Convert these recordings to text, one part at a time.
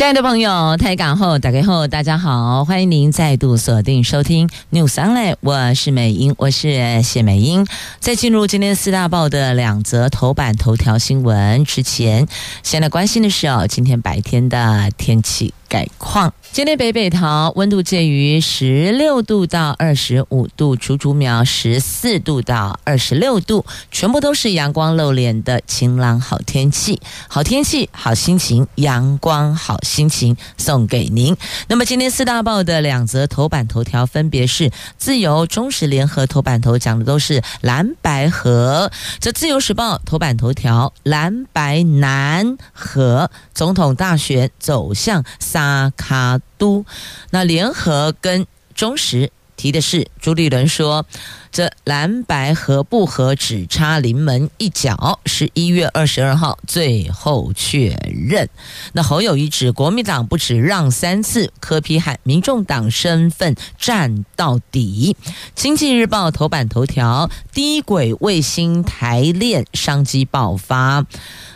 亲爱的朋友，台港后打开后，大家好，欢迎您再度锁定收听 News Online，我是美英，我是谢美英。在进入今天四大报的两则头版头条新闻之前，先来关心的是哦，今天白天的天气概况。今天北北桃温度介于十六度到二十五度，竹竹苗十四度到二十六度，全部都是阳光露脸的晴朗好天气。好天气，好心情，阳光好心情送给您。那么今天四大报的两则头版头条分别是自由、中时、联合头版头讲的都是蓝白河。这自由时报头版头条蓝白南合总统大选走向三卡卡都，那联合跟中时提的是朱立伦说，这蓝白合不合只差临门一脚，十一月二十二号最后确认。那侯友宜指国民党不止让三次，柯 P 喊民众党身份战到底。经济日报头版头条：低轨卫星台链商机爆发。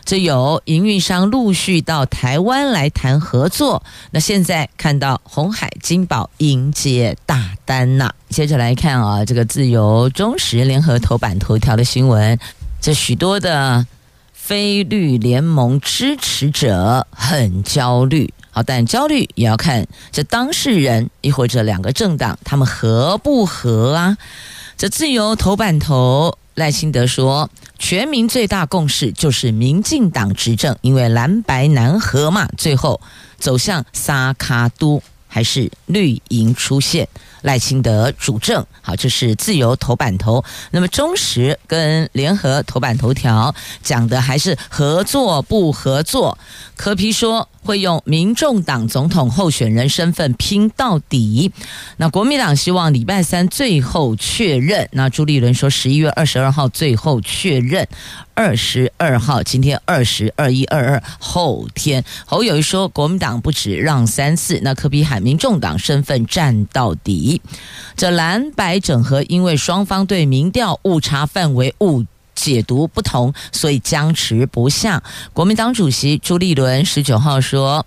这有营运商陆续到台湾来谈合作，那现在看到鸿海金宝迎接大单呐。接着来看啊，这个自由、中时、联合头版头条的新闻，这许多的非绿联盟支持者很焦虑，好，但焦虑也要看这当事人，亦或者两个政党他们合不合啊？这自由头版头。赖清德说：“全民最大共识就是民进党执政，因为蓝白难合嘛，最后走向三脚督还是绿营出现。”赖清德主政，好，这是自由头版头。那么中时跟联合头版头条讲的还是合作不合作。柯皮说会用民众党总统候选人身份拼到底。那国民党希望礼拜三最后确认。那朱立伦说十一月二十二号最后确认。二十二号，今天二十二一二二，后天侯友谊说国民党不止让三次，那柯 P 喊民众党身份战到底。这蓝白整合，因为双方对民调误差范围误解读不同，所以僵持不下。国民党主席朱立伦十九号说。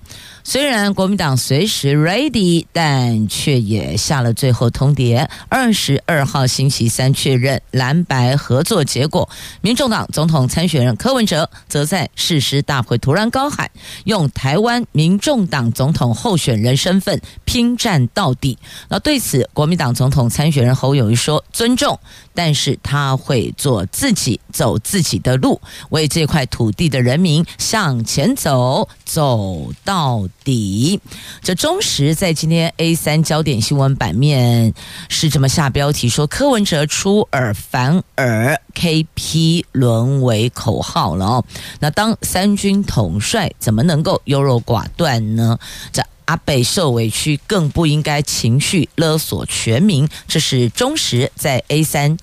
虽然国民党随时 ready，但却也下了最后通牒。二十二号星期三确认蓝白合作结果。民众党总统参选人柯文哲则在誓师大会突然高喊，用台湾民众党总统候选人身份拼战到底。那对此，国民党总统参选人侯友谊说尊重，但是他会做自己，走自己的路，为这块土地的人民向前走，走到底。这中时在今天 A 三焦点新闻版面是这么下标题说：柯文哲出尔反尔，KP 沦为口号了哦。那当三军统帅怎么能够优柔寡断呢？这阿北受委屈，更不应该情绪勒索全民。这是中时在 A 三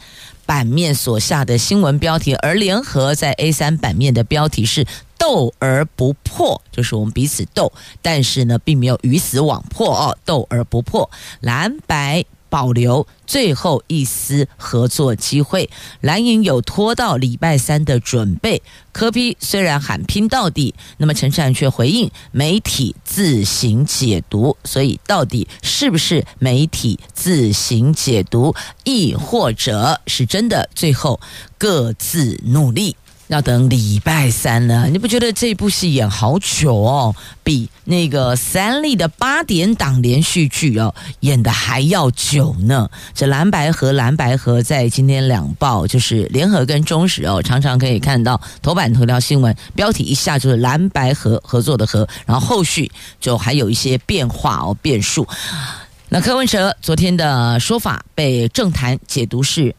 版面所下的新闻标题，而联合在 A 三版面的标题是。斗而不破，就是我们彼此斗，但是呢，并没有鱼死网破哦。斗而不破，蓝白保留最后一丝合作机会。蓝营有拖到礼拜三的准备。柯 P 虽然喊拼到底，那么陈善却回应媒体自行解读。所以，到底是不是媒体自行解读，亦或者是真的？最后各自努力。要等礼拜三了，你不觉得这部戏演好久哦？比那个三立的八点档连续剧哦演得还要久呢？这蓝白合蓝白合在今天两报就是联合跟中时哦，常常可以看到头版头条新闻标题一下就是蓝白合合作的合，然后后续就还有一些变化哦变数。那柯文哲昨天的说法被政坛解读是。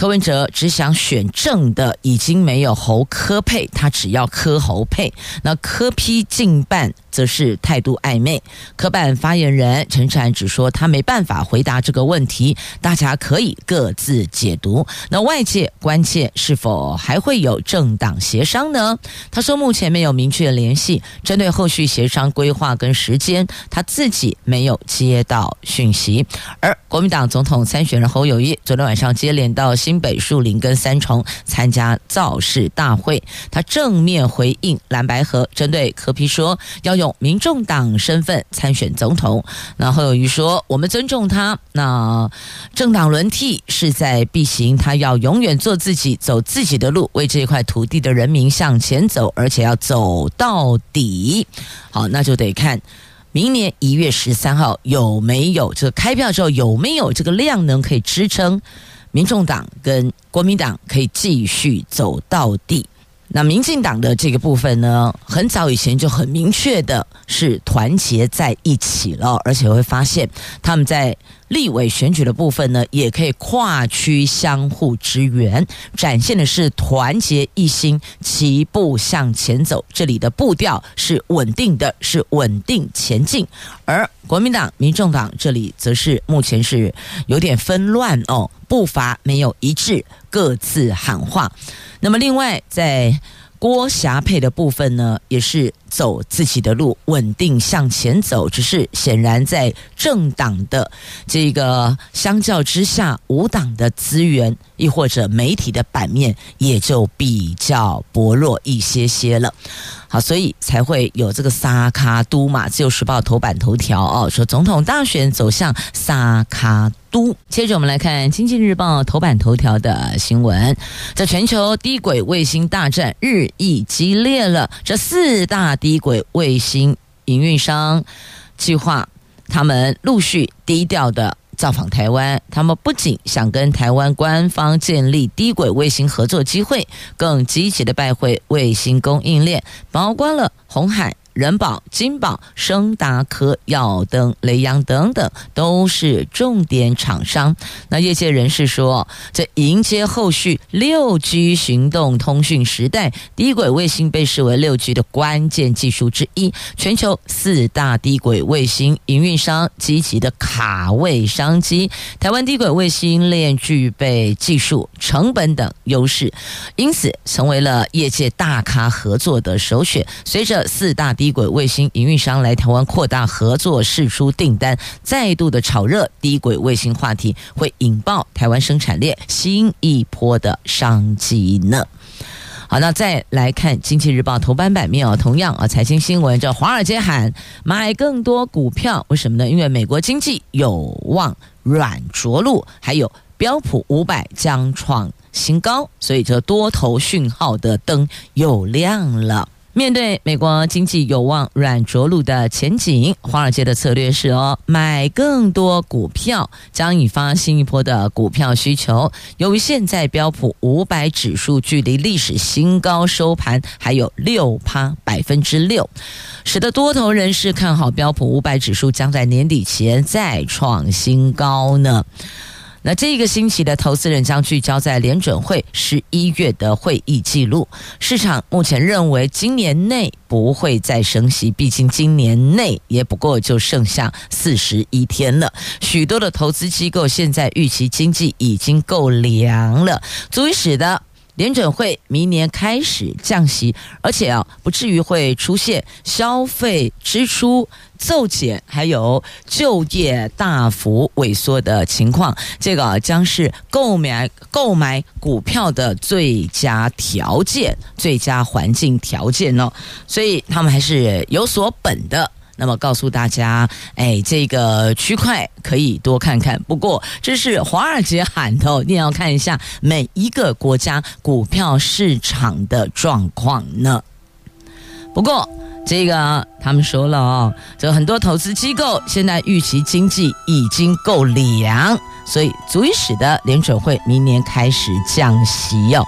柯文哲只想选正的，已经没有侯柯配，他只要柯侯配。那柯批近半则是态度暧昧。科办发言人陈禅只说他没办法回答这个问题，大家可以各自解读。那外界关切是否还会有政党协商呢？他说目前没有明确联系，针对后续协商规划跟时间，他自己没有接到讯息。而国民党总统参选人侯友谊昨天晚上接连到新北树林跟三重参加造势大会，他正面回应蓝白河针对柯批说要用民众党身份参选总统，那侯友宜说我们尊重他，那政党轮替势在必行，他要永远做自己，走自己的路，为这块土地的人民向前走，而且要走到底。好，那就得看。明年一月十三号有没有这个开票之后有没有这个量能可以支撑民众党跟国民党可以继续走到底？那民进党的这个部分呢，很早以前就很明确的是团结在一起了，而且会发现他们在。立委选举的部分呢，也可以跨区相互支援，展现的是团结一心，齐步向前走。这里的步调是稳定的，是稳定前进。而国民党、民众党这里则是目前是有点纷乱哦，步伐没有一致，各自喊话。那么，另外在。郭霞配的部分呢，也是走自己的路，稳定向前走。只是显然在政党的这个相较之下，无党的资源，亦或者媒体的版面，也就比较薄弱一些些了。好，所以才会有这个萨卡都嘛，《自由时报》头版头条哦，说总统大选走向萨卡都。接着我们来看《经济日报》头版头条的新闻，在全球低轨卫星大战日益激烈了。这四大低轨卫星营运商计划，他们陆续低调的造访台湾。他们不仅想跟台湾官方建立低轨卫星合作机会，更积极的拜会卫星供应链，包括了红海。人保、金宝、升达科、耀登、雷阳等等都是重点厂商。那业界人士说，在迎接后续六 G 行动通讯时代，低轨卫星被视为六 G 的关键技术之一。全球四大低轨卫星营运商积极的卡位商机，台湾低轨卫星链具备技术、成本等优势，因此成为了业界大咖合作的首选。随着四大低轨卫星营运商来台湾扩大合作，释出订单，再度的炒热低轨卫星话题，会引爆台湾生产链新一波的商机呢。好，那再来看《经济日报》头版版面哦，同样啊，财经新闻，这华尔街喊买更多股票，为什么呢？因为美国经济有望软着陆，还有标普五百将创新高，所以这多头讯号的灯又亮了。面对美国经济有望软着陆的前景，华尔街的策略是哦，买更多股票，将引发新一波的股票需求。由于现在标普五百指数距离历史新高收盘还有六趴百分之六，使得多头人士看好标普五百指数将在年底前再创新高呢。那这个星期的投资人将聚焦在联准会十一月的会议记录。市场目前认为今年内不会再升息，毕竟今年内也不过就剩下四十一天了。许多的投资机构现在预期经济已经够凉了，足以使得。联准会明年开始降息，而且啊，不至于会出现消费支出骤减，还有就业大幅萎缩的情况。这个将是购买购买股票的最佳条件、最佳环境条件哦。所以他们还是有所本的。那么告诉大家，哎，这个区块可以多看看。不过这是华尔街喊的，一定要看一下每一个国家股票市场的状况呢。不过这个他们说了哦，这很多投资机构现在预期经济已经够凉，所以足以使得联准会明年开始降息哟。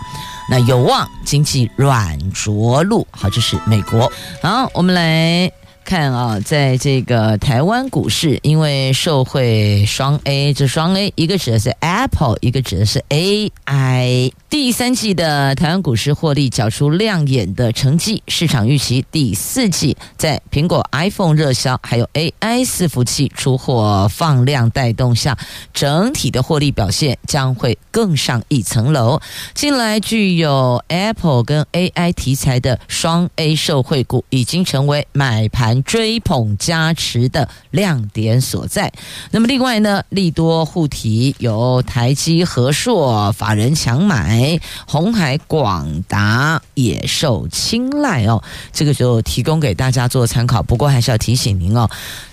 那有望经济软着陆。好，这是美国。好，我们来。看啊，在这个台湾股市，因为受惠双 A，这双 A 一个指的是 Apple，一个指的是 AI。第三季的台湾股市获利缴出亮眼的成绩，市场预期第四季在苹果 iPhone 热销，还有 AI 伺服器出货放量带动下，整体的获利表现将会更上一层楼。近来具有 Apple 跟 AI 题材的双 A 受惠股，已经成为买盘追捧加持的亮点所在。那么另外呢，利多护体有台积、和硕，法人强买。红，海广达也受青睐哦，这个就提供给大家做参考。不过还是要提醒您哦，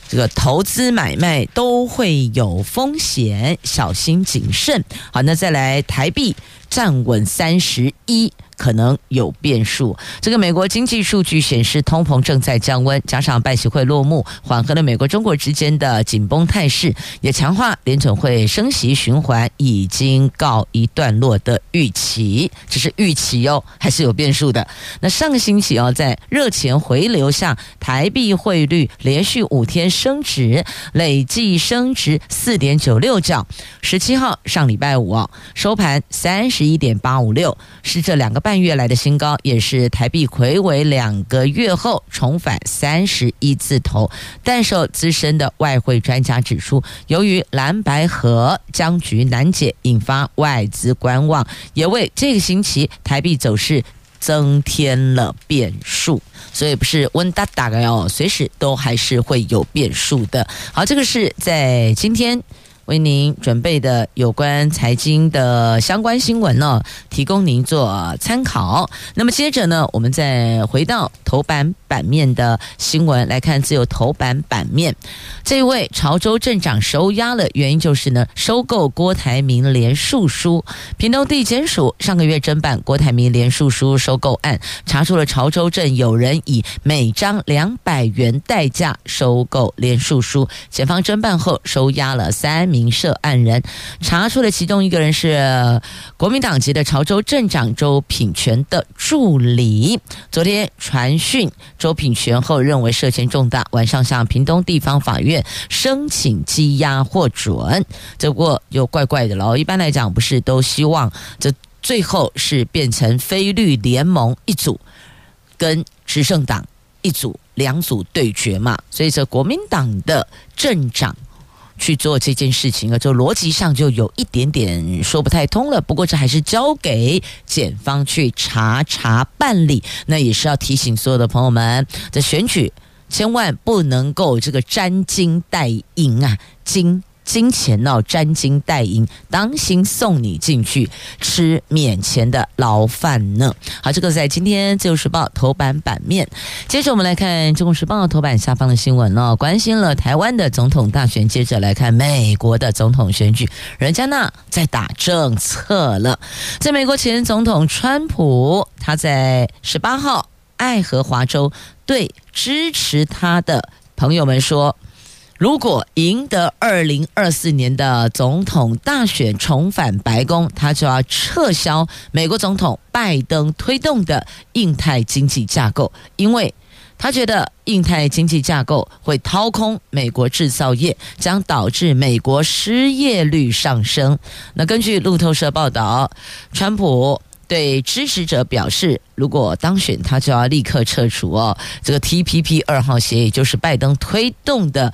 这个投资买卖都会有风险，小心谨慎。好，那再来台币站稳三十一。可能有变数。这个美国经济数据显示，通膨正在降温，加上拜习会落幕，缓和了美国中国之间的紧绷态势，也强化联准会升息循环已经告一段落的预期。这是预期哦，还是有变数的。那上个星期哦，在热钱回流下，台币汇率连续五天升值，累计升值四点九六角。十七号上礼拜五哦，收盘三十一点八五六，是这两个半。半月来的新高，也是台币魁违两个月后重返三十一字头。但受资深的外汇专家指出，由于蓝白河僵局难解，引发外资观望，也为这个星期台币走势增添了变数。所以不是温哒哒的哦，随时都还是会有变数的。好，这个是在今天。为您准备的有关财经的相关新闻呢，提供您做参考。那么接着呢，我们再回到头版版面的新闻来看，自由头版版面，这位潮州镇长收押了，原因就是呢，收购郭台铭连署书。屏东地检署上个月侦办郭台铭连署书收购案，查出了潮州镇有人以每张两百元代价收购连署书。检方侦办后收押了三名。涉案人查出了其中一个人是国民党籍的潮州镇长周品权的助理。昨天传讯周品权后认为涉嫌重大，晚上向屏东地方法院申请羁押获准。这不过又怪怪的了，一般来讲不是都希望这最后是变成非绿联盟一组跟执政党一组两组对决嘛？所以这国民党的镇长。去做这件事情啊，就逻辑上就有一点点说不太通了。不过这还是交给检方去查查办理。那也是要提醒所有的朋友们，在选举千万不能够这个沾金带银啊，金。金钱闹，沾金带银，当心送你进去吃免钱的牢饭呢。好，这个在今天《自由时报》头版版面。接着我们来看《中国时报》头版下方的新闻哦，关心了台湾的总统大选。接着来看美国的总统选举，人家呢在打政策了。在美国前总统川普，他在十八号爱荷华州对支持他的朋友们说。如果赢得二零二四年的总统大选，重返白宫，他就要撤销美国总统拜登推动的印太经济架构，因为他觉得印太经济架构会掏空美国制造业，将导致美国失业率上升。那根据路透社报道，川普对支持者表示，如果当选，他就要立刻撤除哦这个 TPP 二号协议，就是拜登推动的。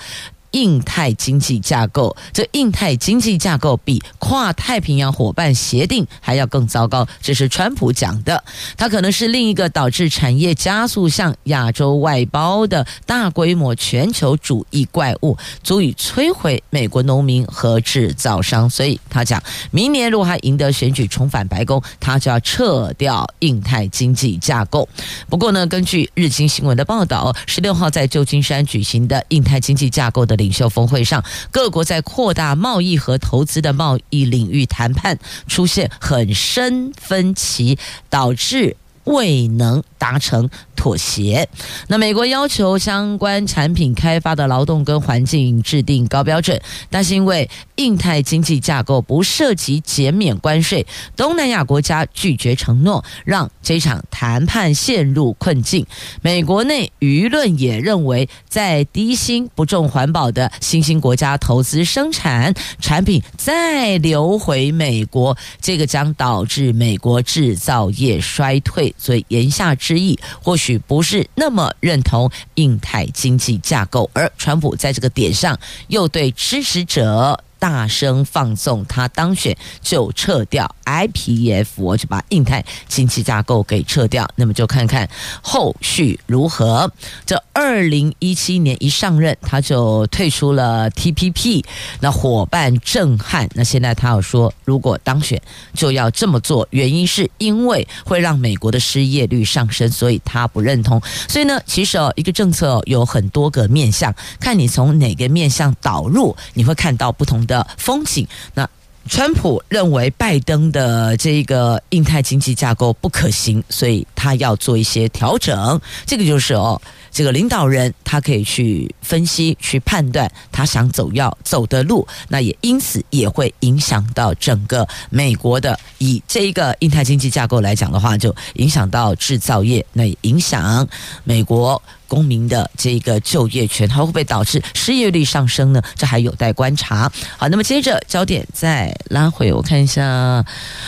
印太经济架构，这印太经济架构比跨太平洋伙伴协定还要更糟糕，这是川普讲的。它可能是另一个导致产业加速向亚洲外包的大规模全球主义怪物，足以摧毁美国农民和制造商。所以他讲，明年如果他赢得选举重返白宫，他就要撤掉印太经济架构。不过呢，根据日经新闻的报道，十六号在旧金山举行的印太经济架构的领袖峰会上，各国在扩大贸易和投资的贸易领域谈判出现很深分歧，导致未能达成妥协。那美国要求相关产品开发的劳动跟环境制定高标准，但是因为印太经济架构不涉及减免关税，东南亚国家拒绝承诺，让这场谈判陷入困境。美国内舆论也认为，在低薪不重环保的新兴国家投资生产产品再流回美国，这个将导致美国制造业衰退。所以言下之意，或许不是那么认同印太经济架构，而川普在这个点上又对支持者。大声放送，他当选就撤掉 IPEF，我就把印太经济架构给撤掉。那么就看看后续如何。这二零一七年一上任，他就退出了 TPP，那伙伴震撼。那现在他要说，如果当选就要这么做，原因是因为会让美国的失业率上升，所以他不认同。所以呢，其实哦，一个政策有很多个面向，看你从哪个面向导入，你会看到不同的。风景，那川普认为拜登的这个印太经济架构不可行，所以他要做一些调整。这个就是哦。这个领导人他可以去分析、去判断他想走要走的路，那也因此也会影响到整个美国的。以这一个印太经济架构来讲的话，就影响到制造业，那也影响美国公民的这个就业权，它会不会导致失业率上升呢？这还有待观察。好，那么接着焦点再拉回，我看一下。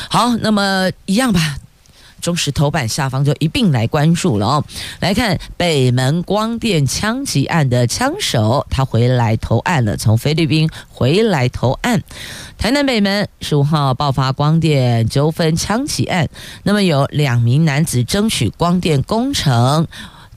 好，那么一样吧。中时头版下方就一并来关注了哦。来看北门光电枪击案的枪手，他回来投案了，从菲律宾回来投案。台南北门十五号爆发光电纠纷枪击案，那么有两名男子争取光电工程。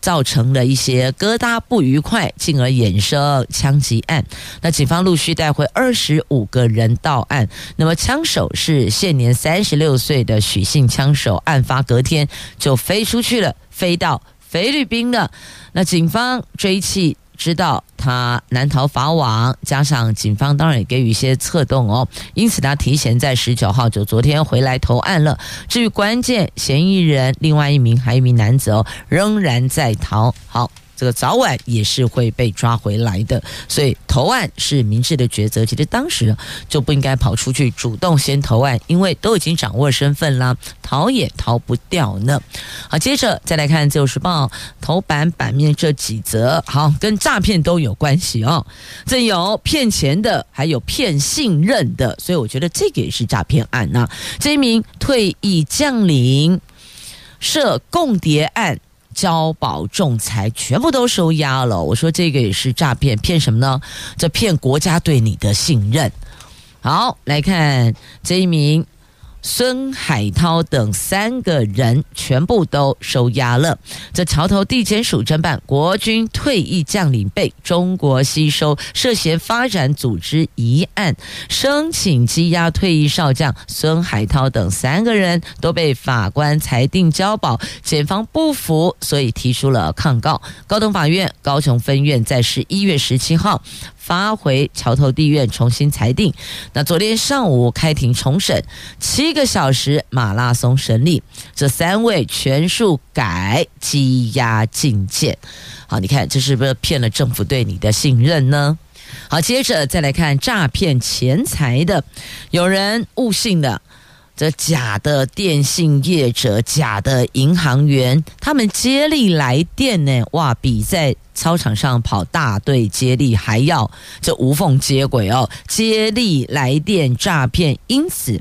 造成了一些疙瘩不愉快，进而衍生枪击案。那警方陆续带回二十五个人到案。那么枪手是现年三十六岁的许姓枪手，案发隔天就飞出去了，飞到菲律宾了。那警方追缉。知道他难逃法网，加上警方当然也给予一些策动哦，因此他提前在十九号就昨天回来投案了。至于关键嫌疑人，另外一名还有一名男子哦，仍然在逃。好。这个早晚也是会被抓回来的，所以投案是明智的抉择。其实当时就不应该跑出去主动先投案，因为都已经掌握身份了，逃也逃不掉呢。好，接着再来看《自由时报》头版版面这几则，好，跟诈骗都有关系哦。这有骗钱的，还有骗信任的，所以我觉得这个也是诈骗案呢。这一名退役将领涉共谍案。交保仲裁全部都收押了，我说这个也是诈骗，骗什么呢？这骗国家对你的信任。好，来看这一名。孙海涛等三个人全部都收押了。这桥头地检署侦办国军退役将领被中国吸收，涉嫌发展组织一案，申请羁押退役少将孙海涛等三个人都被法官裁定交保，检方不服，所以提出了抗告。高等法院高雄分院在十一月十七号。发回桥头地院重新裁定。那昨天上午开庭重审，七个小时马拉松审理，这三位全数改羁押禁见。好，你看这是不是骗了政府对你的信任呢？好，接着再来看诈骗钱财的，有人误信了。这假的电信业者、假的银行员，他们接力来电呢？哇，比在操场上跑大队接力还要这无缝接轨哦！接力来电诈骗，因此。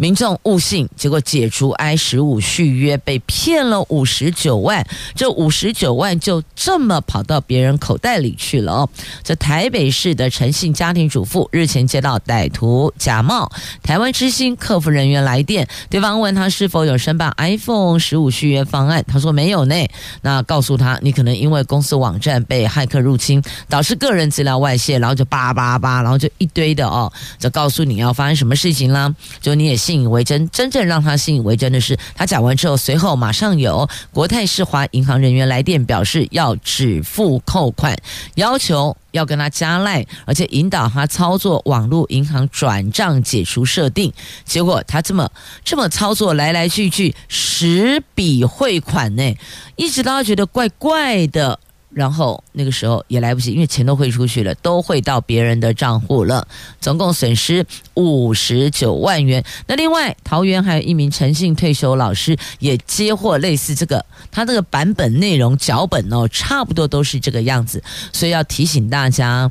民众误信，结果解除 I 十五续约，被骗了五十九万。这五十九万就这么跑到别人口袋里去了哦。这台北市的陈姓家庭主妇日前接到歹徒假冒台湾之星客服人员来电，对方问他是否有申办 iPhone 十五续约方案，他说没有呢。那告诉他，你可能因为公司网站被骇客入侵，导致个人资料外泄，然后就叭叭叭，然后就一堆的哦，就告诉你要发生什么事情啦，就你也。信以为真，真正让他信以为真的是，他讲完之后，随后马上有国泰世华银行人员来电，表示要止付扣款，要求要跟他加赖，而且引导他操作网络银行转账解除设定。结果他这么这么操作，来来去去十笔汇款呢，一直都觉得怪怪的。然后那个时候也来不及，因为钱都汇出去了，都汇到别人的账户了，总共损失五十九万元。那另外，桃园还有一名陈姓退休老师也接获类似这个，他这个版本内容脚本哦，差不多都是这个样子，所以要提醒大家，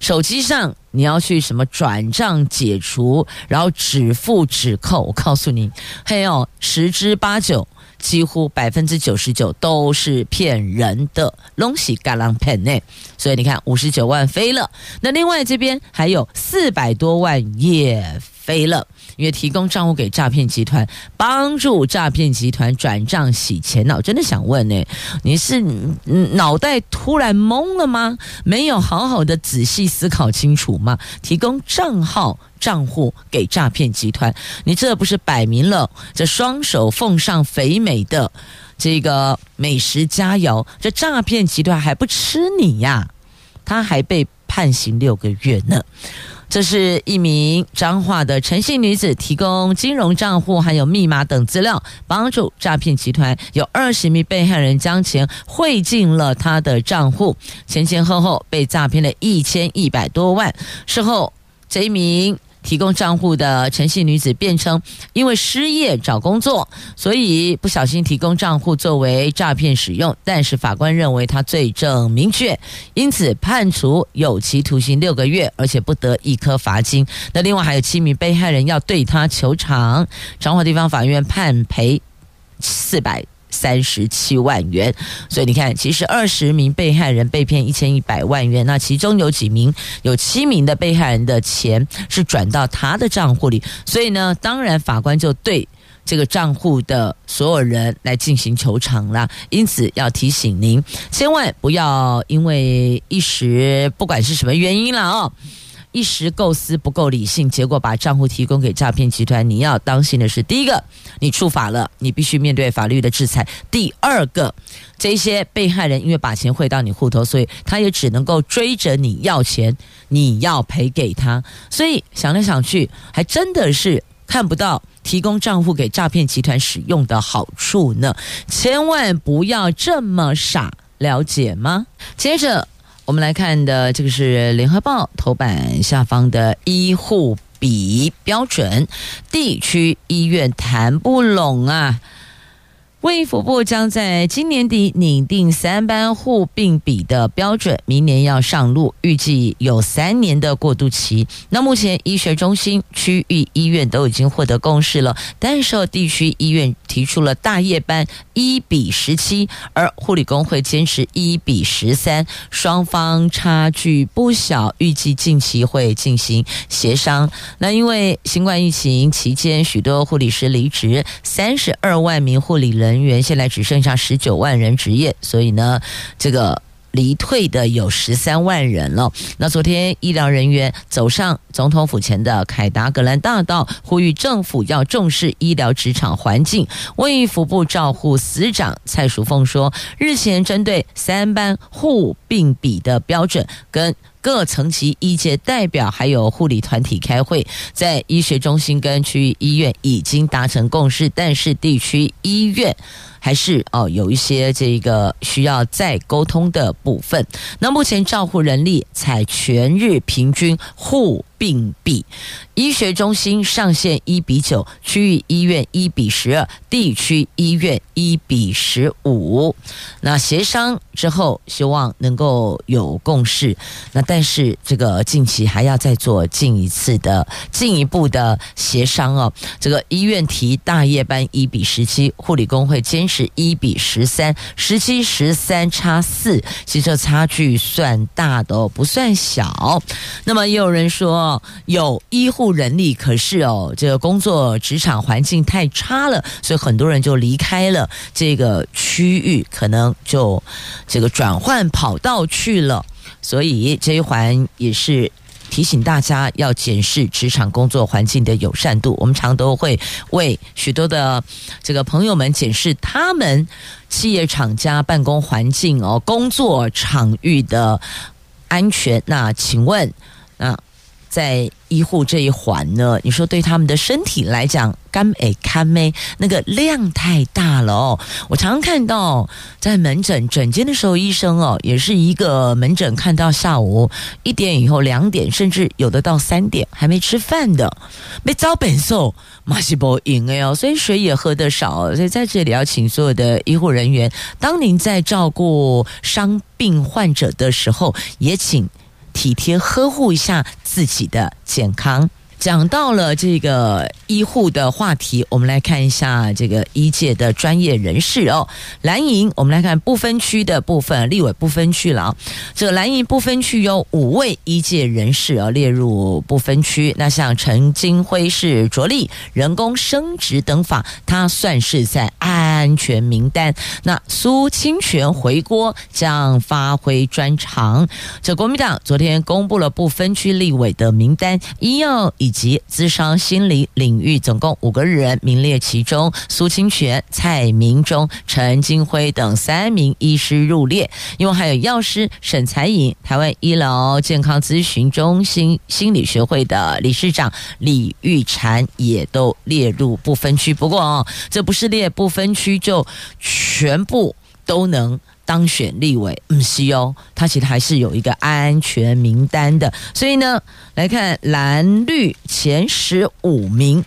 手机上你要去什么转账解除，然后止付止扣，我告诉你，还有十之八九。几乎百分之九十九都是骗人的，拢是假人骗呢。所以你看，五十九万飞了。那另外这边还有四百多万也飞了，因为提供账户给诈骗集团，帮助诈骗集团转账洗钱。那我真的想问呢，你是脑袋突然懵了吗？没有好好的仔细思考清楚吗？提供账号。账户给诈骗集团，你这不是摆明了这双手奉上肥美的这个美食佳肴？这诈骗集团还不吃你呀？他还被判刑六个月呢。这是一名彰化的陈姓女子提供金融账户还有密码等资料，帮助诈骗集团有二十名被害人将钱汇进了她的账户，前前后后被诈骗了一千一百多万。事后这一名。提供账户的陈姓女子辩称，因为失业找工作，所以不小心提供账户作为诈骗使用。但是法官认为她罪证明确，因此判处有期徒刑六个月，而且不得一颗罚金。那另外还有七名被害人要对她求偿，彰化地方法院判赔四百。三十七万元，所以你看，其实二十名被害人被骗一千一百万元，那其中有几名，有七名的被害人的钱是转到他的账户里，所以呢，当然法官就对这个账户的所有人来进行求偿了。因此要提醒您，千万不要因为一时不管是什么原因了哦。一时构思不够理性，结果把账户提供给诈骗集团。你要当心的是，第一个，你触法了，你必须面对法律的制裁；第二个，这些被害人因为把钱汇到你户头，所以他也只能够追着你要钱，你要赔给他。所以想来想去，还真的是看不到提供账户给诈骗集团使用的好处呢。千万不要这么傻，了解吗？接着。我们来看的这个是联合报头版下方的医护比标准，地区医院谈不拢啊。卫福部将在今年底拟定三班护病比的标准，明年要上路，预计有三年的过渡期。那目前医学中心、区域医院都已经获得共识了，但是地区医院提出了大夜班一比十七，而护理工会坚持一比十三，双方差距不小，预计近期会进行协商。那因为新冠疫情期间，许多护理师离职，三十二万名护理人。人员现在只剩下十九万人执业，所以呢，这个离退的有十三万人了。那昨天医疗人员走上总统府前的凯达格兰大道，呼吁政府要重视医疗职场环境。卫福部照护司长蔡淑凤说，日前针对三班护病比的标准跟。各层级医界代表还有护理团体开会，在医学中心跟区域医院已经达成共识，但是地区医院还是哦有一些这个需要再沟通的部分。那目前照护人力采全日平均护病比，医学中心上限一比九，区域医院一比十二，地区医院一比十五。那协商之后，希望能够有共识。那但是这个近期还要再做进一次的进一步的协商哦。这个医院提大夜班一比十七，护理工会坚持是一比十三，十七十三差四，其实差距算大的哦，不算小。那么也有人说。有医护人力，可是哦，这个工作职场环境太差了，所以很多人就离开了这个区域，可能就这个转换跑道去了。所以这一环也是提醒大家要检视职场工作环境的友善度。我们常都会为许多的这个朋友们检视他们企业厂家办公环境哦，工作场域的安全。那请问，那？在医护这一环呢，你说对他们的身体来讲，干诶看没那个量太大了哦。我常常看到在门诊诊间的时候，医生哦也是一个门诊看到下午一点以后两点，甚至有的到三点还没吃饭的，没招本寿马西波赢哎哦，所以水也喝得少。所以在这里要请所有的医护人员，当您在照顾伤病患者的时候，也请。体贴呵护一下自己的健康。讲到了这个医护的话题，我们来看一下这个医界的专业人士哦。蓝营，我们来看不分区的部分，立委不分区了啊。这个蓝营不分区有五位医界人士啊列入不分区。那像陈金辉是着力人工生殖等法，他算是在安全名单。那苏清泉回锅将发挥专长。这国民党昨天公布了不分区立委的名单，医药以及咨商心理领域总共五个人名列其中，苏清泉、蔡明忠、陈金辉等三名医师入列，因为还有药师沈才颖、台湾医疗健康咨询中心心理学会的理事长李玉婵也都列入不分区。不过哦，这不是列不分区就全部都能。当选立委，不是哦，他其实还是有一个安全名单的。所以呢，来看蓝绿前十五名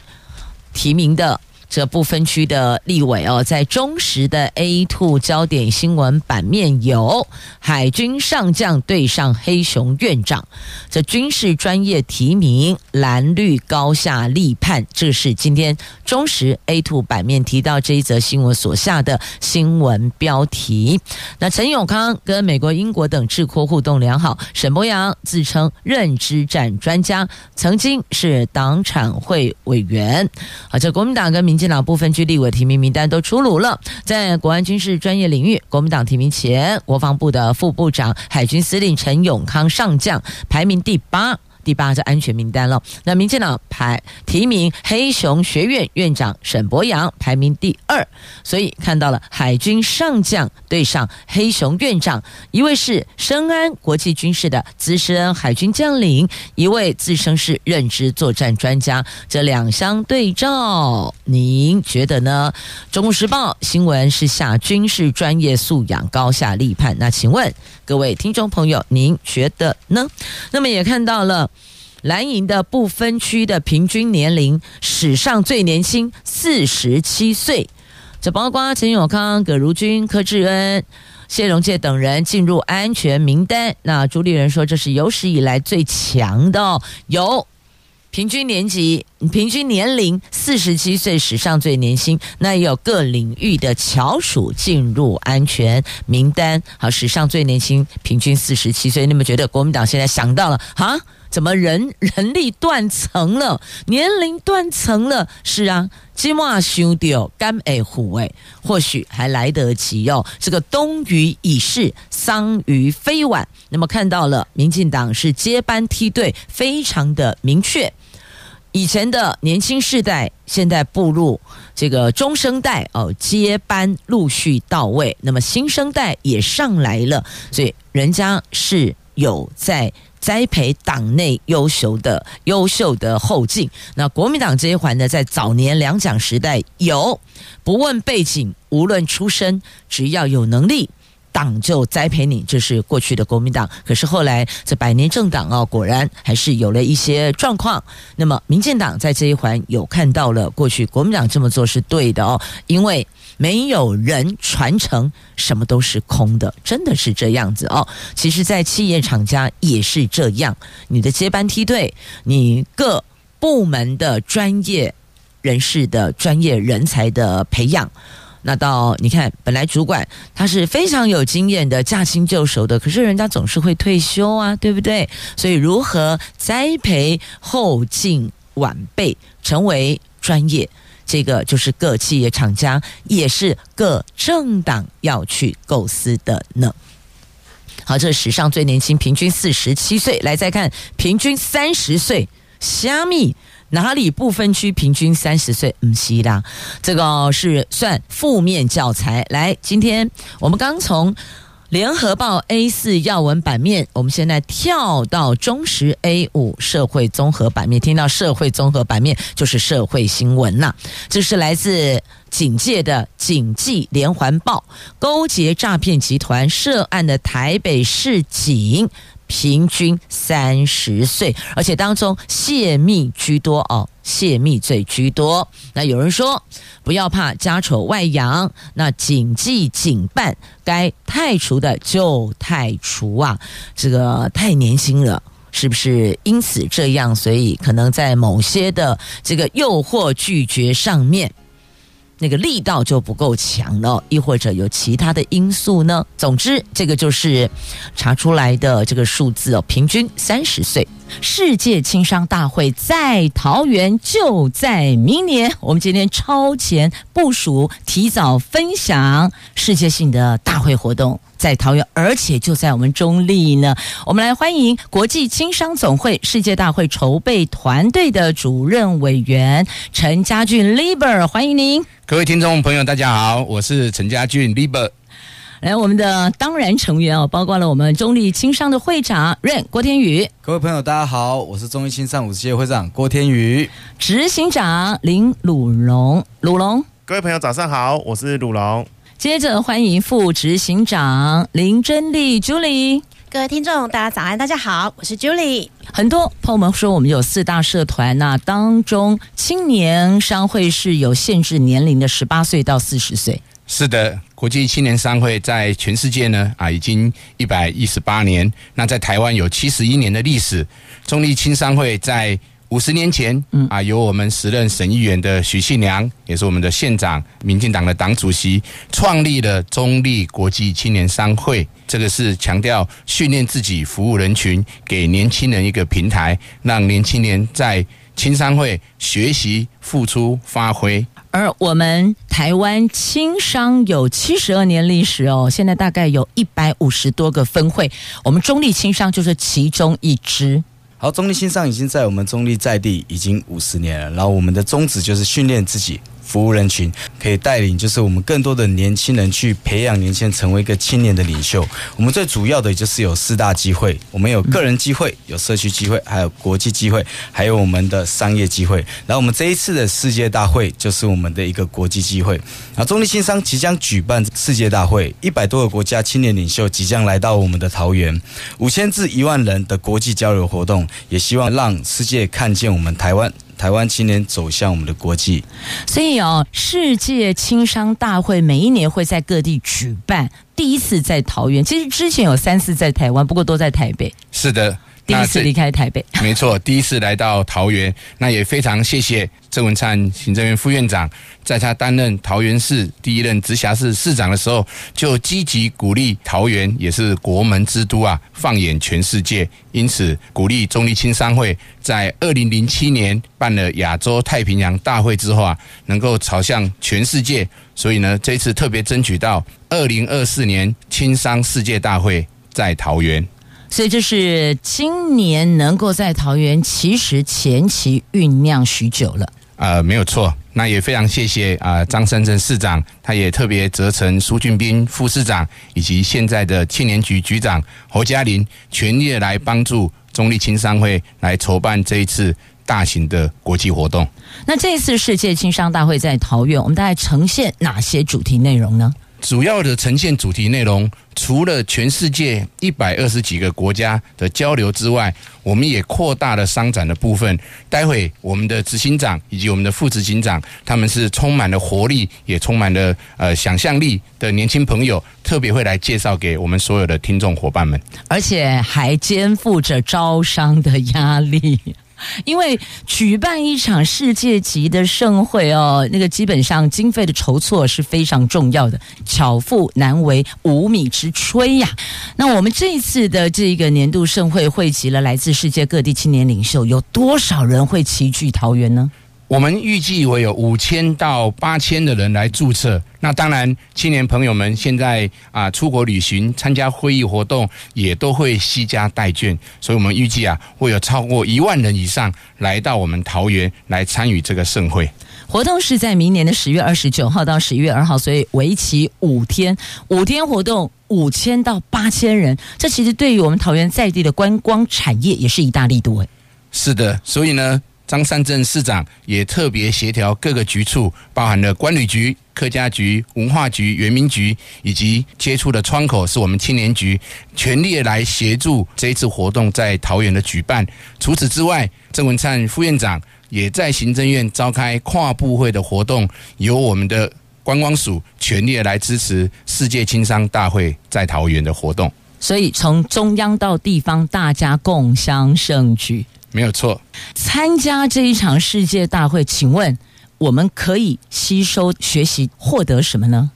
提名的。这不分区的立委哦，在中时的 A Two 焦点新闻版面有海军上将对上黑熊院长，这军事专业提名蓝绿高下立判，这是今天中时 A Two 版面提到这一则新闻所下的新闻标题。那陈永康跟美国、英国等智库互动良好，沈博阳自称认知战专家，曾经是党产会委员。啊，这国民党跟民。民进党部分区立委提名名单都出炉了，在国安军事专业领域，国民党提名前国防部的副部长、海军司令陈永康上将排名第八。第八个安全名单了。那民进党排提名黑熊学院院长沈博洋排名第二，所以看到了海军上将对上黑熊院长，一位是深谙国际军事的资深海军将领，一位自称是认知作战专家。这两相对照，您觉得呢？中国时报新闻是下军事专业素养高下立判。那请问各位听众朋友，您觉得呢？那么也看到了。蓝营的不分区的平均年龄史上最年轻，四十七岁。这包括陈永康、葛如君、柯志恩、谢荣介等人进入安全名单。那朱立人说，这是有史以来最强的哦，有平均年级、平均年龄四十七岁，史上最年轻。那也有各领域的翘楚进入安全名单。好，史上最年轻，平均四十七岁。你们觉得国民党现在想到了哈？怎么人人力断层了，年龄断层了？是啊，今晚兄弟哦，干哎虎哎，或许还来得及哦。这个冬雨已逝，桑榆非晚。那么看到了，民进党是接班梯队，非常的明确。以前的年轻世代，现在步入这个中生代哦，接班陆续到位。那么新生代也上来了，所以人家是有在。栽培党内优秀的优秀的后进，那国民党这一环呢，在早年两蒋时代有不问背景，无论出身，只要有能力，党就栽培你。这是过去的国民党。可是后来这百年政党啊，果然还是有了一些状况。那么民进党在这一环有看到了，过去国民党这么做是对的哦，因为。没有人传承，什么都是空的，真的是这样子哦。其实，在企业厂家也是这样，你的接班梯队，你各部门的专业人士的专业人才的培养，那到你看，本来主管他是非常有经验的，驾轻就熟的，可是人家总是会退休啊，对不对？所以，如何栽培后进晚辈成为专业？这个就是各企业厂家，也是各政党要去构思的呢。好，这是史上最年轻，平均四十七岁。来再看，平均三十岁，虾米哪里不分区？平均三十岁，唔是啦，这个是算负面教材。来，今天我们刚从联合报 A 四要闻版面，我们现在跳到中时 A 五社会综合版面。听到社会综合版面就是社会新闻呐。这是来自警界的警记连环报，勾结诈骗集团涉案的台北市警。平均三十岁，而且当中泄密居多哦，泄密罪居多。那有人说，不要怕家丑外扬，那谨记谨办该汰除的就汰除啊，这个太年轻了，是不是？因此这样，所以可能在某些的这个诱惑拒绝上面。那个力道就不够强了，亦或者有其他的因素呢？总之，这个就是查出来的这个数字哦，平均三十岁。世界轻商大会在桃园，就在明年。我们今天超前部署，提早分享世界性的大会活动。在桃园，而且就在我们中立呢。我们来欢迎国际青商总会世界大会筹备团队的主任委员陈家俊 Liber，欢迎您。各位听众朋友，大家好，我是陈家俊 Liber。来，我们的当然成员哦，包括了我们中立青商的会长 Rain 郭天宇。各位朋友，大家好，我是中立青商五十届会长郭天宇。执行长林鲁龙，鲁龙。各位朋友，早上好，我是鲁龙。接着欢迎副执行长林真丽 Julie，各位听众大家早安，大家好，我是 Julie。很多朋友们说我们有四大社团，那当中青年商会是有限制年龄的，十八岁到四十岁。是的，国际青年商会在全世界呢啊已经一百一十八年，那在台湾有七十一年的历史。中立青商会在五十年前，嗯啊，由我们时任省议员的许信良，也是我们的县长，民进党的党主席，创立了中立国际青年商会。这个是强调训练自己，服务人群，给年轻人一个平台，让年轻人在青商会学习、付出、发挥。而我们台湾青商有七十二年历史哦，现在大概有一百五十多个分会，我们中立青商就是其中一支。好，中立新上已经在我们中立在地已经五十年了，然后我们的宗旨就是训练自己。服务人群，可以带领，就是我们更多的年轻人去培养年轻人成为一个青年的领袖。我们最主要的就是有四大机会，我们有个人机会，有社区机会，还有国际机会，还有我们的商业机会。然后我们这一次的世界大会就是我们的一个国际机会。然后中立新商即将举办世界大会，一百多个国家青年领袖即将来到我们的桃园，五千至一万人的国际交流活动，也希望让世界看见我们台湾。台湾青年走向我们的国际，所以哦，世界青商大会每一年会在各地举办，第一次在桃园，其实之前有三次在台湾，不过都在台北。是的。第一次离开台北，没错，第一次来到桃园，那也非常谢谢郑文灿行政院副院长，在他担任桃园市第一任直辖市市长的时候，就积极鼓励桃园也是国门之都啊，放眼全世界，因此鼓励中立青商会在二零零七年办了亚洲太平洋大会之后啊，能够朝向全世界，所以呢，这次特别争取到二零二四年青商世界大会在桃园。所以这是今年能够在桃园，其实前期酝酿许久了。呃，没有错。那也非常谢谢啊、呃，张善政市长，他也特别责成苏俊斌副市长以及现在的青年局局长侯嘉林，全力来帮助中立青商会来筹办这一次大型的国际活动。那这一次世界青商大会在桃园，我们大概呈现哪些主题内容呢？主要的呈现主题内容，除了全世界一百二十几个国家的交流之外，我们也扩大了商展的部分。待会我们的执行长以及我们的副执行长，他们是充满了活力，也充满了呃想象力的年轻朋友，特别会来介绍给我们所有的听众伙伴们，而且还肩负着招商的压力。因为举办一场世界级的盛会哦，那个基本上经费的筹措是非常重要的，巧妇难为无米之炊呀。那我们这一次的这个年度盛会，汇集了来自世界各地青年领袖，有多少人会齐聚桃园呢？我们预计会有五千到八千的人来注册。那当然，青年朋友们现在啊出国旅行、参加会议活动，也都会惜家带眷。所以我们预计啊，会有超过一万人以上来到我们桃园来参与这个盛会。活动是在明年的十月二十九号到十一月二号，所以为期五天，五天活动五千到八千人，这其实对于我们桃园在地的观光产业也是一大力度诶。是的，所以呢。张善镇市长也特别协调各个局处，包含了观旅局、客家局、文化局、原民局，以及接触的窗口是我们青年局，全力来协助这一次活动在桃园的举办。除此之外，郑文灿副院长也在行政院召开跨部会的活动，由我们的观光署全力来支持世界青商大会在桃园的活动。所以从中央到地方，大家共襄盛举。没有错，参加这一场世界大会，请问我们可以吸收、学习、获得什么呢？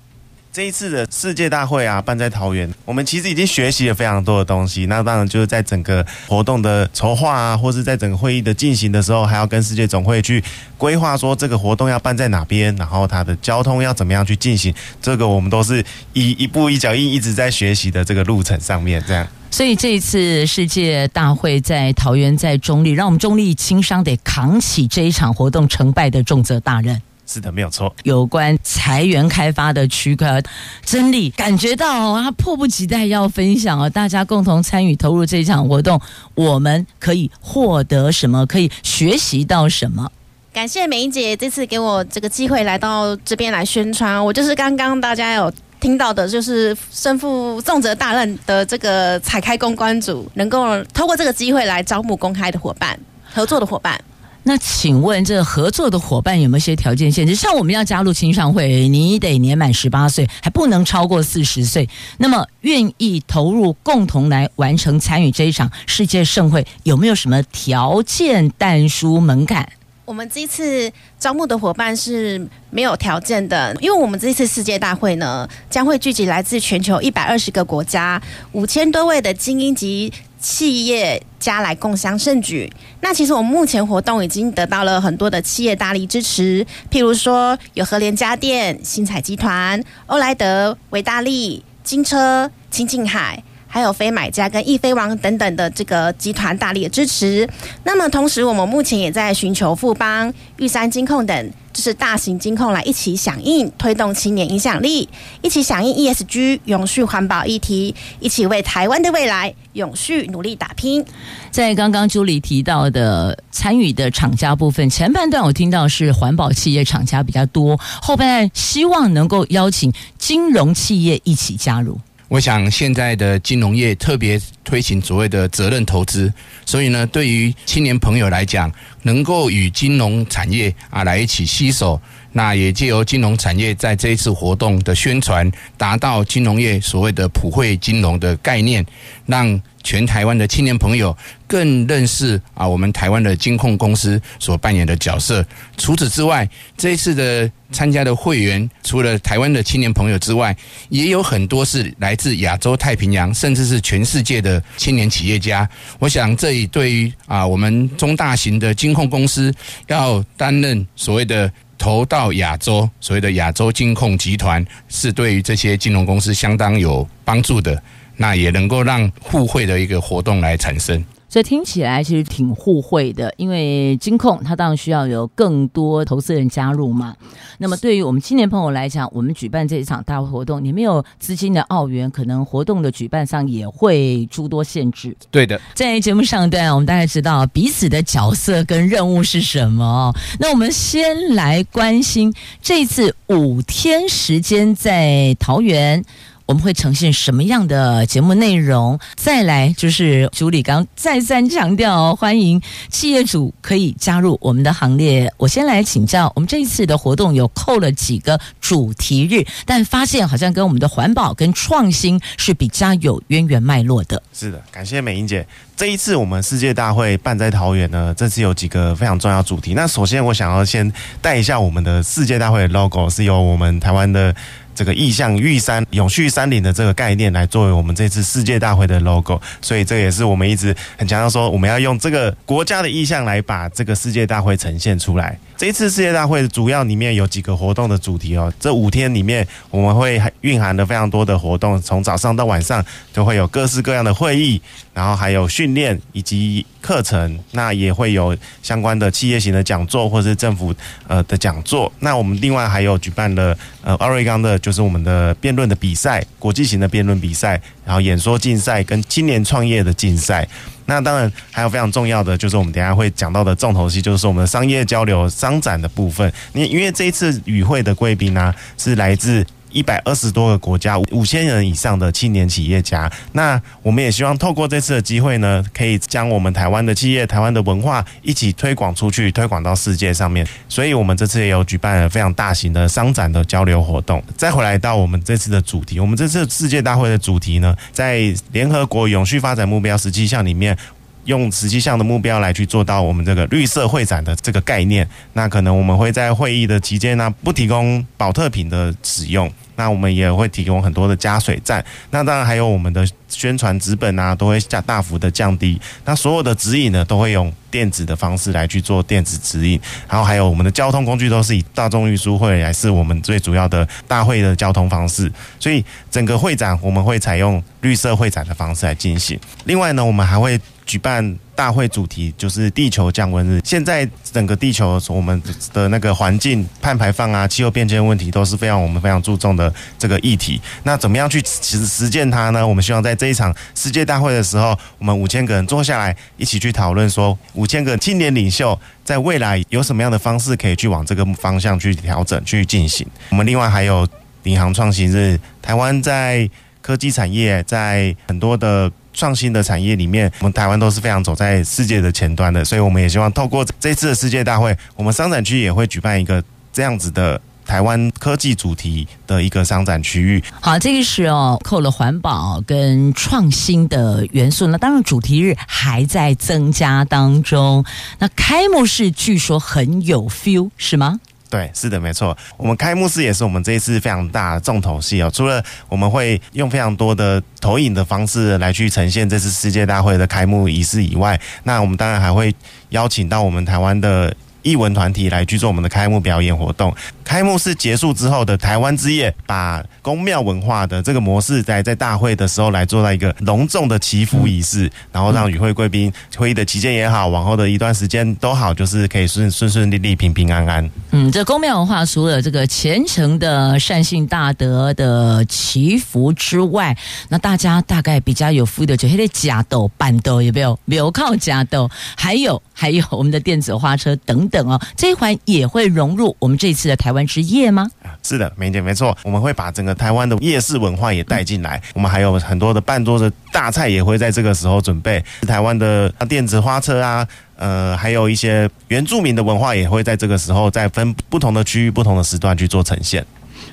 这一次的世界大会啊，办在桃园，我们其实已经学习了非常多的东西。那当然就是在整个活动的筹划啊，或是在整个会议的进行的时候，还要跟世界总会去规划说这个活动要办在哪边，然后它的交通要怎么样去进行。这个我们都是一一步一脚印，一直在学习的这个路程上面，这样。所以这一次世界大会在桃园，在中立，让我们中立轻商得扛起这一场活动成败的重责大任。是的，没有错。有关财源开发的区块，真理感觉到他迫不及待要分享哦，大家共同参与投入这一场活动，我们可以获得什么？可以学习到什么？感谢美英姐这次给我这个机会来到这边来宣传。我就是刚刚大家有。听到的就是身负重责大任的这个彩开公关组，能够透过这个机会来招募公开的伙伴、合作的伙伴。那请问，这合作的伙伴有没有些条件限制？像我们要加入青商会，你得年满十八岁，还不能超过四十岁。那么，愿意投入共同来完成参与这一场世界盛会，有没有什么条件、但书、门槛？我们这次招募的伙伴是没有条件的，因为我们这次世界大会呢，将会聚集来自全球一百二十个国家五千多位的精英级企业家来共襄盛举。那其实我们目前活动已经得到了很多的企业大力支持，譬如说有和联家电、新彩集团、欧莱德、维大利、金车、清境海。还有飞买家跟易飞王等等的这个集团大力的支持。那么同时，我们目前也在寻求富邦、玉山金控等，就是大型金控来一起响应，推动青年影响力，一起响应 ESG 永续环保议题，一起为台湾的未来永续努力打拼。在刚刚 Julie 提到的参与的厂家部分，前半段我听到是环保企业厂家比较多，后半段希望能够邀请金融企业一起加入。我想现在的金融业特别推行所谓的责任投资，所以呢，对于青年朋友来讲，能够与金融产业啊来一起携手，那也借由金融产业在这一次活动的宣传，达到金融业所谓的普惠金融的概念，让全台湾的青年朋友更认识啊我们台湾的金控公司所扮演的角色。除此之外，这一次的参加的会员，除了台湾的青年朋友之外，也有很多是来自亚洲太平洋，甚至是全世界的青年企业家。我想，这里对于啊我们中大型的金控公司要担任所谓的投到亚洲，所谓的亚洲金控集团，是对于这些金融公司相当有帮助的。那也能够让互惠的一个活动来产生。所以听起来其实挺互惠的，因为金控它当然需要有更多投资人加入嘛。那么对于我们青年朋友来讲，我们举办这一场大会活动，你没有资金的澳元，可能活动的举办上也会诸多限制。对的，在节目上段，我们大概知道彼此的角色跟任务是什么。那我们先来关心这次五天时间在桃园。我们会呈现什么样的节目内容？再来就是主理刚再三强调，欢迎企业主可以加入我们的行列。我先来请教，我们这一次的活动有扣了几个主题日，但发现好像跟我们的环保跟创新是比较有渊源脉络的。是的，感谢美英姐。这一次我们世界大会办在桃园呢，这次有几个非常重要主题。那首先我想要先带一下我们的世界大会的 logo，是由我们台湾的。这个意象玉山永续山林的这个概念来作为我们这次世界大会的 logo，所以这也是我们一直很强调说，我们要用这个国家的意象来把这个世界大会呈现出来。这一次世界大会主要里面有几个活动的主题哦，这五天里面我们会蕴含了非常多的活动，从早上到晚上都会有各式各样的会议，然后还有训练以及课程，那也会有相关的企业型的讲座或是政府呃的讲座。那我们另外还有举办了呃奥瑞冈的，就是我们的辩论的比赛，国际型的辩论比赛，然后演说竞赛跟青年创业的竞赛。那当然还有非常重要的，就是我们等下会讲到的重头戏，就是我们的商业交流商展的部分。因因为这一次与会的贵宾呢，是来自一百二十多个国家，五千人以上的青年企业家。那我们也希望透过这次的机会呢，可以将我们台湾的企业、台湾的文化一起推广出去，推广到世界上面。所以我们这次也有举办了非常大型的商展的交流活动。再回来到我们这次的主题，我们这次世界大会的主题呢，在联合国永续发展目标十七项里面。用十七项的目标来去做到我们这个绿色会展的这个概念，那可能我们会在会议的期间呢，不提供保特品的使用，那我们也会提供很多的加水站，那当然还有我们的宣传纸本啊，都会下大幅的降低，那所有的指引呢，都会用电子的方式来去做电子指引，然后还有我们的交通工具都是以大众运输会来是我们最主要的大会的交通方式，所以整个会展我们会采用绿色会展的方式来进行，另外呢，我们还会。举办大会主题就是地球降温日。现在整个地球我们的那个环境碳排放啊、气候变迁问题都是非常我们非常注重的这个议题。那怎么样去实实践它呢？我们希望在这一场世界大会的时候，我们五千个人坐下来一起去讨论，说五千个青年领袖在未来有什么样的方式可以去往这个方向去调整去进行。我们另外还有领航创新日，台湾在科技产业在很多的。创新的产业里面，我们台湾都是非常走在世界的前端的，所以我们也希望透过这次的世界大会，我们商展区也会举办一个这样子的台湾科技主题的一个商展区域。好，这个是哦，扣了环保跟创新的元素。那当然，主题日还在增加当中。那开幕式据说很有 feel，是吗？对，是的，没错。我们开幕式也是我们这一次非常大的重头戏哦。除了我们会用非常多的投影的方式来去呈现这次世界大会的开幕仪式以外，那我们当然还会邀请到我们台湾的艺文团体来去做我们的开幕表演活动。开幕式结束之后的台湾之夜，把宫庙文化的这个模式，在在大会的时候来做到一个隆重的祈福仪式，然后让与会贵宾会议的期间也好，往后的一段时间都好，就是可以顺顺顺利利、平平安安。嗯，这宫庙文化除了这个虔诚的善信大德的祈福之外，那大家大概比较有福的就还得加豆、板斗，有没有？没有靠加豆，还有还有我们的电子花车等等哦，这一环也会融入我们这次的台湾之夜吗？是的，梅姐没错，我们会把整个台湾的夜市文化也带进来。我们还有很多的半桌的大菜也会在这个时候准备。台湾的电子花车啊，呃，还有一些原住民的文化也会在这个时候在分不同的区域、不同的时段去做呈现。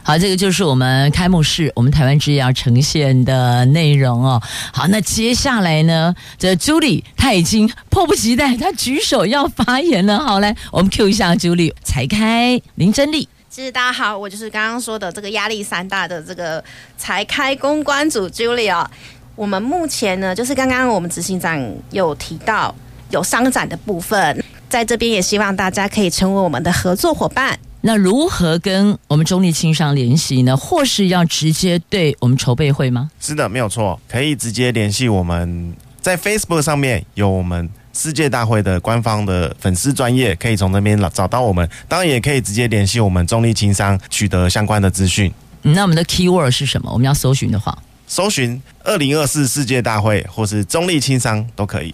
好，这个就是我们开幕式，我们台湾之夜要呈现的内容哦。好，那接下来呢，这 Julie 她已经迫不及待，她举手要发言了。好，来，我们 Q 一下 Julie，才开林真丽。其实大家好，我就是刚刚说的这个压力山大的这个才开公关组 Julia。我们目前呢，就是刚刚我们执行长有提到有商展的部分，在这边也希望大家可以成为我们的合作伙伴。那如何跟我们中立青商联系呢？或是要直接对我们筹备会吗？是的，没有错，可以直接联系我们，在 Facebook 上面有我们。世界大会的官方的粉丝专业，可以从那边找到我们，当然也可以直接联系我们中立青商，取得相关的资讯。那我们的 keyword 是什么？我们要搜寻的话，搜寻二零二四世界大会或是中立轻商都可以。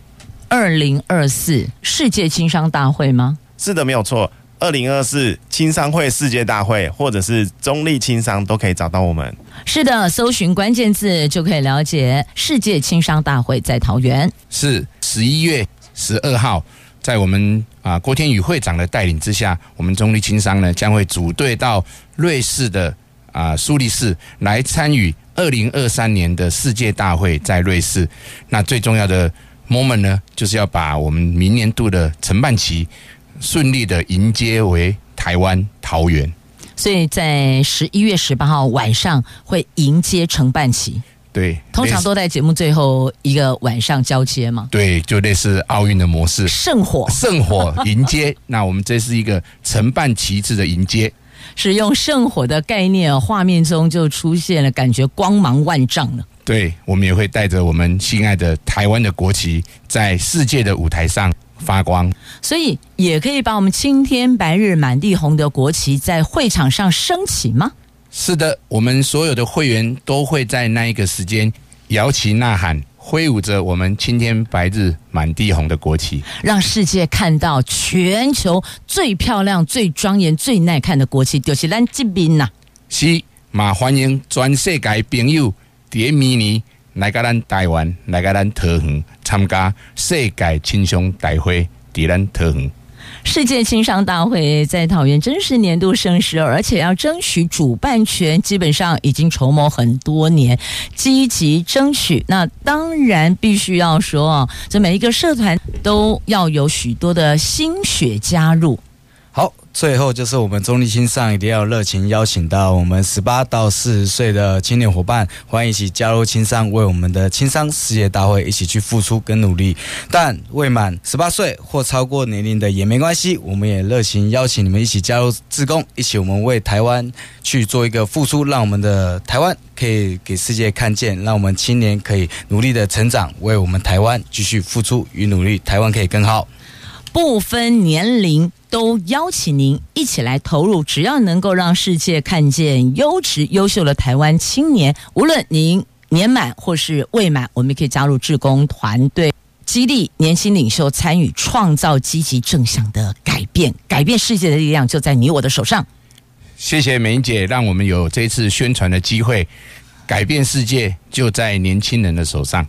二零二四世界轻商大会吗？是的，没有错。二零二四青商会世界大会或者是中立青商都可以找到我们。是的，搜寻关键字就可以了解世界青商大会在桃园。是十一月。十二号，在我们啊郭天宇会长的带领之下，我们中立青商呢将会组队到瑞士的啊苏黎世来参与二零二三年的世界大会，在瑞士。那最重要的 moment 呢，就是要把我们明年度的承办期顺利的迎接为台湾桃园。所以在十一月十八号晚上会迎接承办期。对，通常都在节目最后一个晚上交接嘛。对，就类似奥运的模式，圣火，圣火迎接。那我们这是一个承办旗帜的迎接，使用圣火的概念，画面中就出现了，感觉光芒万丈了。对，我们也会带着我们心爱的台湾的国旗，在世界的舞台上发光。所以，也可以把我们青天白日满地红的国旗在会场上升起吗？是的，我们所有的会员都会在那一个时间摇旗呐喊，挥舞着我们青天白日满地红的国旗，让世界看到全球最漂亮、最庄严、最耐看的国旗，就是咱这边呐。是，嘛欢迎全世界朋友伫明年来个咱台湾，来个咱桃园参加世界亲商大会，伫咱桃园。世界青商大会在桃园真实年度盛事，而且要争取主办权，基本上已经筹谋很多年，积极争取。那当然必须要说，这每一个社团都要有许多的心血加入。好。最后就是我们中立青商一定要热情邀请到我们十八到四十岁的青年伙伴，欢迎一起加入青商，为我们的青商世界大会一起去付出跟努力。但未满十八岁或超过年龄的也没关系，我们也热情邀请你们一起加入志工，一起我们为台湾去做一个付出，让我们的台湾可以给世界看见，让我们青年可以努力的成长，为我们台湾继续付出与努力，台湾可以更好。不分年龄，都邀请您一起来投入。只要能够让世界看见优质优秀的台湾青年，无论您年满或是未满，我们也可以加入志工团队，激励年轻领袖参与，创造积极正向的改变。改变世界的力量就在你我的手上。谢谢美英姐，让我们有这次宣传的机会。改变世界就在年轻人的手上。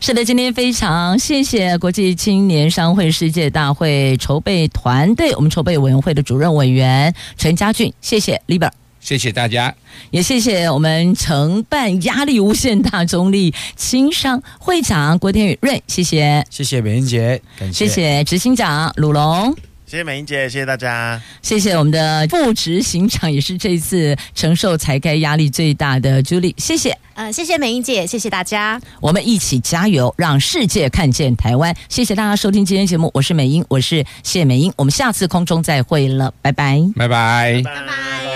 是的，今天非常谢谢国际青年商会世界大会筹备团队，我们筹备委员会的主任委员陈家俊，谢谢 Liber，谢谢大家，也谢谢我们承办压力无限大中立青商会长郭天宇润，谢谢，谢谢美英杰，感谢，谢谢执行长鲁龙。谢谢美英姐，谢谢大家。谢谢我们的副执行长，也是这一次承受财该压力最大的朱莉。谢谢，呃，谢谢美英姐，谢谢大家。我们一起加油，让世界看见台湾。谢谢大家收听今天节目，我是美英，我是谢美英。我们下次空中再会了，拜拜，拜拜，拜拜。